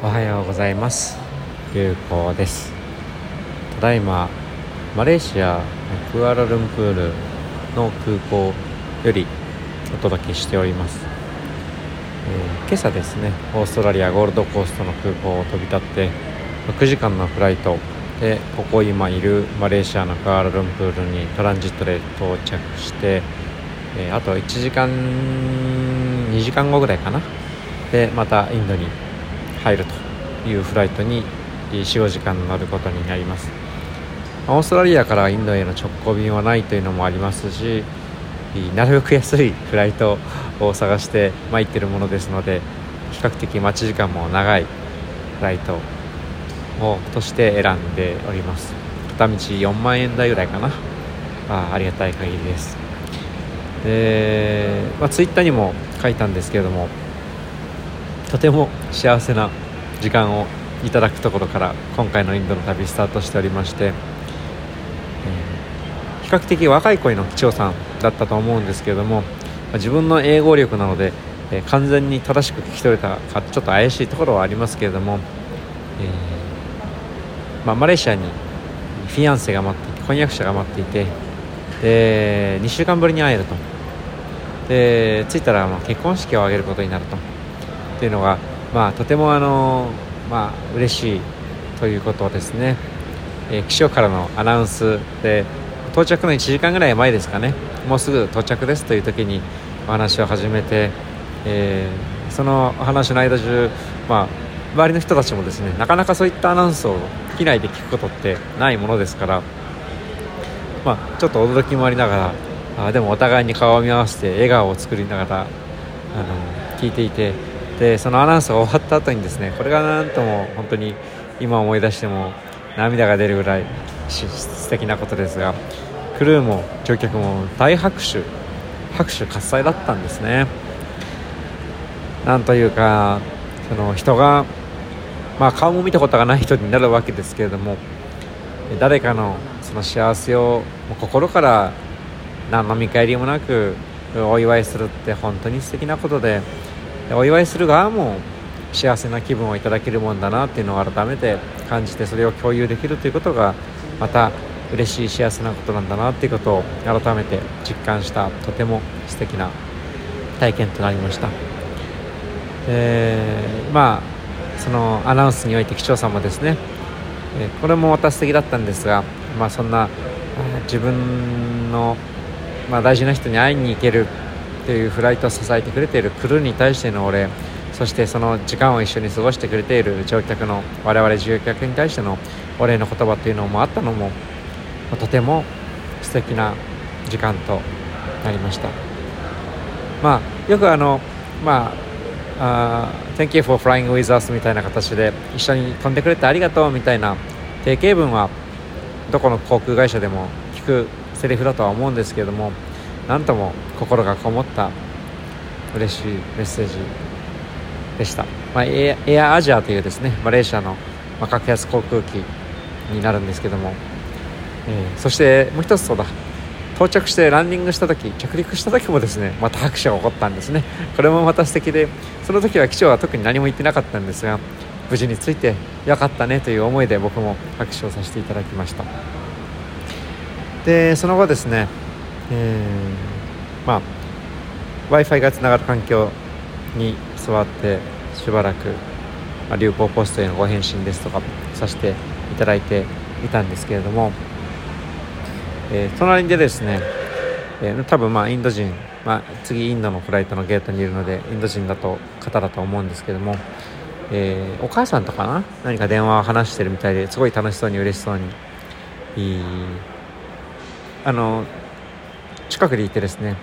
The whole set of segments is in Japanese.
おはようございます。流行です。ただいまマレーシアクアラルンプールの空港よりお届けしております、えー、今朝ですねオーストラリアゴールドコーストの空港を飛び立って6時間のフライトでここ今いるマレーシアのクアラルンプールにトランジットで到着して、えー、あと1時間2時間後ぐらいかな。でまたインドに入るというフライトに45時間乗ることになります。オーストラリアからインドへの直行便はないというのもありますしなるべく安いフライトを探して参っているものですので比較的待ち時間も長いフライトをとして選んでおります。片道4万円台ぐらいかな。あありがたい限りです。で、まあ、ツイッターにも書いたんですけれどもとても幸せな時間をいただくところから今回のインドの旅スタートしておりまして、えー、比較的若い声の千代さんだったと思うんですけれども自分の英語力なので、えー、完全に正しく聞き取れたかちょっと怪しいところはありますけれども、えー、まあ、マレーシアにフィアンセが待っていて婚約者が待っていてで2週間ぶりに会えるとで着いたらまあ結婚式を挙げることになると。っていうのが、まあ、とてもあの、まあ嬉しいということですね、えー、気象からのアナウンスで到着の1時間ぐらい前ですかね。もうすぐ到着ですという時にお話を始めて、えー、その話の間中、まあ、周りの人たちもですねなかなかそういったアナウンスを機内で聞くことってないものですから、まあ、ちょっと驚きもありながらあでもお互いに顔を見合わせて笑顔を作りながらあの聞いていてでそのアナウンスが終わった後にですねこれがなんとも本当に今思い出しても涙が出るぐらい素敵なことですがクルーも乗客も大拍手拍手喝采だったんですね。なんというかその人が、まあ、顔も見たことがない人になるわけですけれども誰かのその幸せを心から何の見返りもなくお祝いするって本当に素敵なことでお祝いする側も幸せな気分をいただけるもんだなっていうのを改めて感じてそれを共有できるということがまた嬉しい幸せなことなんだなっていうことを改めて実感したとても素敵な体験となりました、えー、まあそのアナウンスにおいて機長さんもですね、これもまた素敵だったんですが、まあ、そんな自分の、まあ、大事な人に会いに行けるというフライトを支えてくれているクルーに対してのお礼そしてその時間を一緒に過ごしてくれている乗客の我々乗客に対してのお礼の言葉というのもあったのもとても素敵な時間となりました。まあよくあのまあ Thank you for flying with us みたいな形で一緒に飛んでくれてありがとうみたいな定型文はどこの航空会社でも聞くセリフだとは思うんですけれども何とも心がこもった嬉しいメッセージでした、まあ、エアアジアというですねマレーシアの、まあ、格安航空機になるんですけども、えー、そしてもう一つそうだ。到着してランディングした時着陸した時もですねまた拍手が起こったんですね。これもまた素敵でその時は機長は特に何も言ってなかったんですが無事に着いてよかったねという思いで僕も拍手をさせていただきました。でその後ですねえー、まあ w i f i がつながる環境に座ってしばらく、まあ、流行ポストへのご返信ですとかさせていただいていたんですけれども、えー、隣でですね、えー、多分まあインド人、まあ、次インドのフライトのゲートにいるのでインド人だと方だと思うんですけども、えー、お母さんとかな何か電話を話してるみたいですごい楽しそうに嬉しそうにあの近くにいてですね、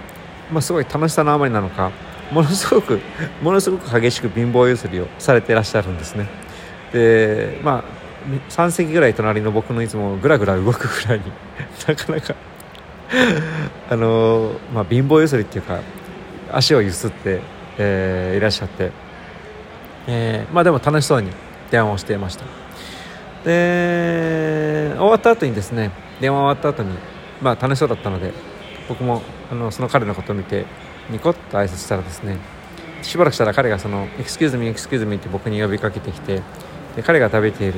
まあ、すごい楽しさのあまりなのかものすごく ものすごく激しく貧乏ゆすりをされてらっしゃるんですね。でまあ3席ぐらい隣の僕のいつもぐらぐら動くぐらいに なかなか あのまあ貧乏ゆすりっていうか足をゆすって、えー、いらっしゃって、えー、まあでも楽しそうに電話をしていました。で終わった後にですね電話終わった後にまあ楽しそうだったので僕もあのその彼のことを見てニコッと挨拶したらですねしばらくしたら彼がその「エクスキューズミエクスキューズミ」って僕に呼びかけてきてで彼が食べている、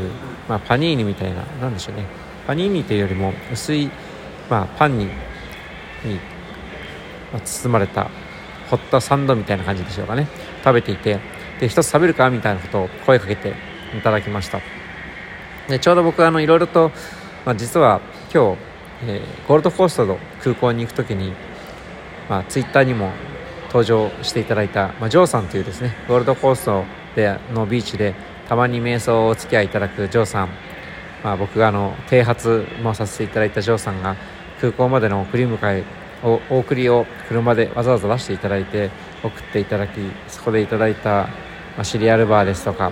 まあ、パニーニみたいな何でしょうね。パニーニというよりも薄い、まあ、パンにに、まあ、包まれたホットサンドみたいな感じでしょうかね。食べていてで一つ食べるかみたいなことを声かけていただきました。でちょうど僕あのいろいろと、まあ、実は今日、えー、ゴールドコーストの空港に行く時に、まあ、ツイッターにも登場していただいた、まあ、ジョーさんというですねゴールドコーストでのビーチでたまに瞑想をお付き合いいただくジョーさん、まあ、僕があの啓発もさせていただいたジョーさんが空港までの送り迎えお送りを車でわざわざ出していただいて送っていただきそこでいただいた、ま、シリアルバーですとか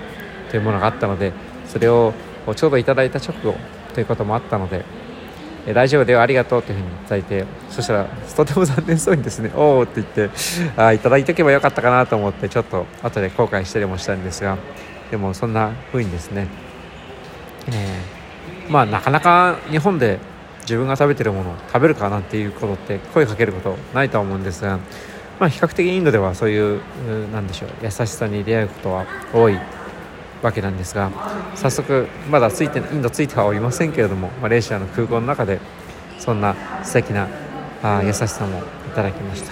というものがあったのでそれをちょうどいただいた直後ということもあったので「え大丈夫だよありがとう」というふうに伝えてそしたらとても残念そうにですね「おお」って言ってあいただいておけばよかったかなと思ってちょっと後で後悔したりもしたんですがでもそんなふうにですね、えー、まあなかなか日本で自分が食べてるものを食べるかなんていうことって声かけることないとは思うんですが、まあ、比較的インドではそういうなんでしょう優しさに出会うことは多い。わけなんですが早速まだついてインドついてはおりませんけれどもマレーシアの空港の中でそんな素敵なあ優しさもいただきました。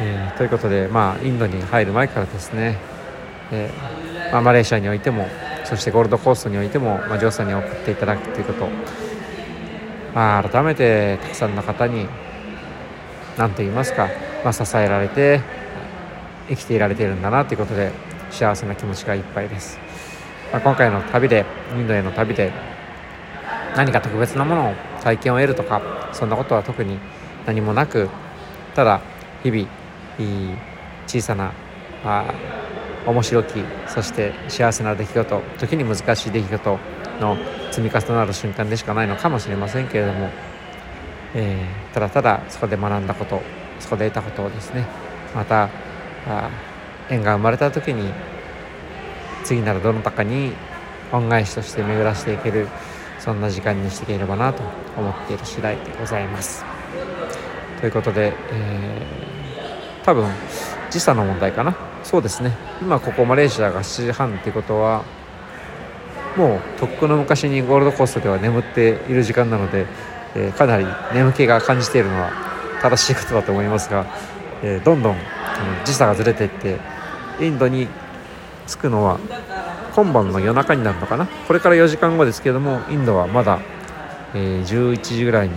えー、ということで、まあ、インドに入る前からですね、えー、まあ、マレーシアにおいてもそしてゴールドコーストにおいても、まあ、ジョーさんに送っていただくということまあ、改めてたくさんの方に何と言いますか、まあ、支えられて生きていられているんだなということで幸せな気持ちがいっぱいです、まあ、今回の旅でインドへの旅で何か特別なものを体験を得るとかそんなことは特に何もなくただ日々小さなあ面白きそして幸せな出来事時に難しい出来事の積み重なる瞬間でしかないのかもしれませんけれども、えー、ただただそこで学んだことそこで得たことをですねまたあ縁が生まれた時に次なるどなたかに恩返しとして巡らせていけるそんな時間にしていければなと思っている次第でございます。ということで、えー、多分時差の問題かな？そうですね今ここマレーシアが7時半ってことはもうとっくの昔にゴールドコーストでは眠っている時間なので、えー、かなり眠気が感じているのは正しいことだと思いますが、えー、どんどん時差がずれていってインドに着くのは今晩の夜中になるのかな？これから4時間後ですけどもインドはまだ、えー、11時ぐらいに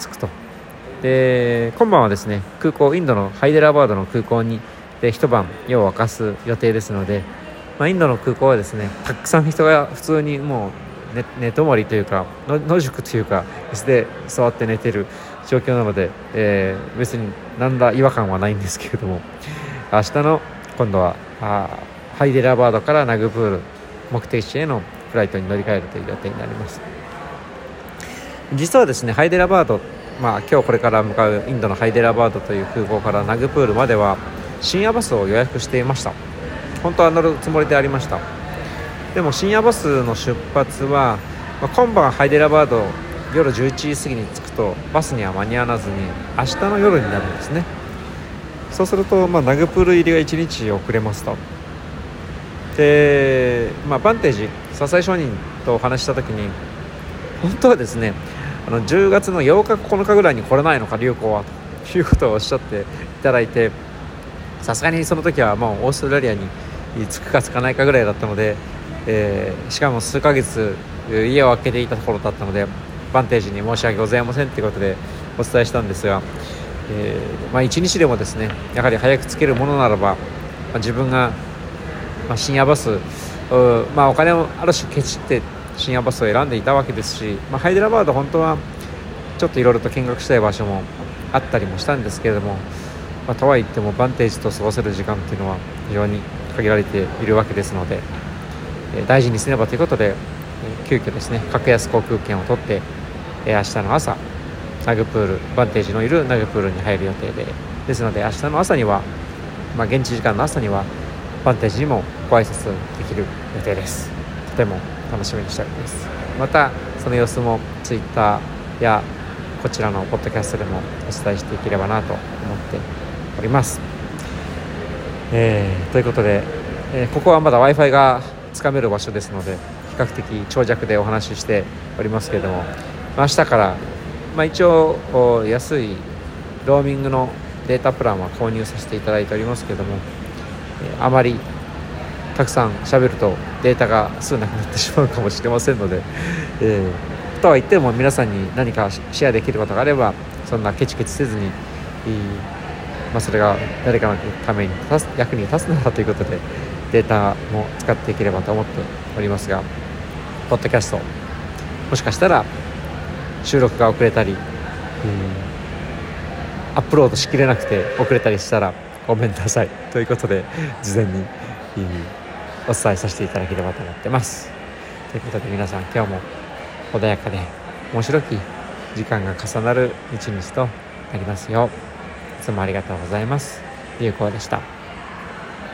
着くと。で今晩はですね空港インドのハイデラバードの空港にで一晩夜を明かす予定ですのでまあ、インドの空港はですねたくさん人が普通にもう寝寝泊まりというか野宿というか椅子で座って寝てる状況なので、えー、別に何ら違和感はないんですけれども明日の今度はあハイデラバードからナグプール目的地へのフライトに乗り換えるという予定になります。実はですねハイデラバードまあ今日これから向かうインドのハイデラバードという空港からナグプールまでは深夜バスを予約していました。本当は乗るつもりでありました。でも深夜バスの出発は、まあ、今晩ハイデラバード夜11時過ぎに着くとバスには間に合わずに明日の夜になるんですね。そうすると、まあ、ナグプール入りが1日遅れますと。で、まあ、バンテージ笹井商人とお話した時に本当はですねあの10月の8日9日ぐらいに来れないのか流行はということをおっしゃっていただいてさすがにその時はもうオーストラリアに着くか着かないかぐらいだったので、えー、しかも数ヶ月家を空けていたところだったのでバンテージに申し訳ございませんということでお伝えしたんですが、えー、まあ、1日でもですねやはり早く着けるものならば、まあ、自分が、まあ、深夜バス、まあ、お金をある種ケチって深夜バスを選んでいたわけですし、まあ、ハイデラバード本当はちょっといろいろと見学したい場所もあったりもしたんですけれども、まあ、とはいってもバンテージと過ごせる時間っていうのは非常に限られているわけですので、え大事にせねばということで、え急遽ですね格安航空券を取って、え明日の朝ナグプールバンテージのいるナグプールに入る予定で。ですので明日の朝には、まあ、現地時間の朝にはバンテージにもご挨拶できる予定です。とても楽しみにしております。またその様子も Twitter やこちらのポッドキャストでもお伝えしていければなと思っております。えー、ということで、えー、ここはまだ w i f i がつかめる場所ですので比較的長尺でお話ししておりますけれども、明日から、まあ、一応安いローミングのデータプランは購入させていただいておりますけども、え、あまりたくさん喋るとデータがすぐなくなってしまうかもしれませんので、えー、とは言っても皆さんに何かシェアできることがあればそんなケチケチせずに、まあ、それが誰かのために役に立つならということでデータも使っていければと思っておりますがポッドキャストもしかしたら収録が遅れたり、アップロードしきれなくて遅れたりしたらごめんなさい。ということで事前に、お伝えさせていただければと思ってます。ということで皆さん今日も穏やかで面白き時間が重なる一日となりますよういつもありがとうございます。有効でした。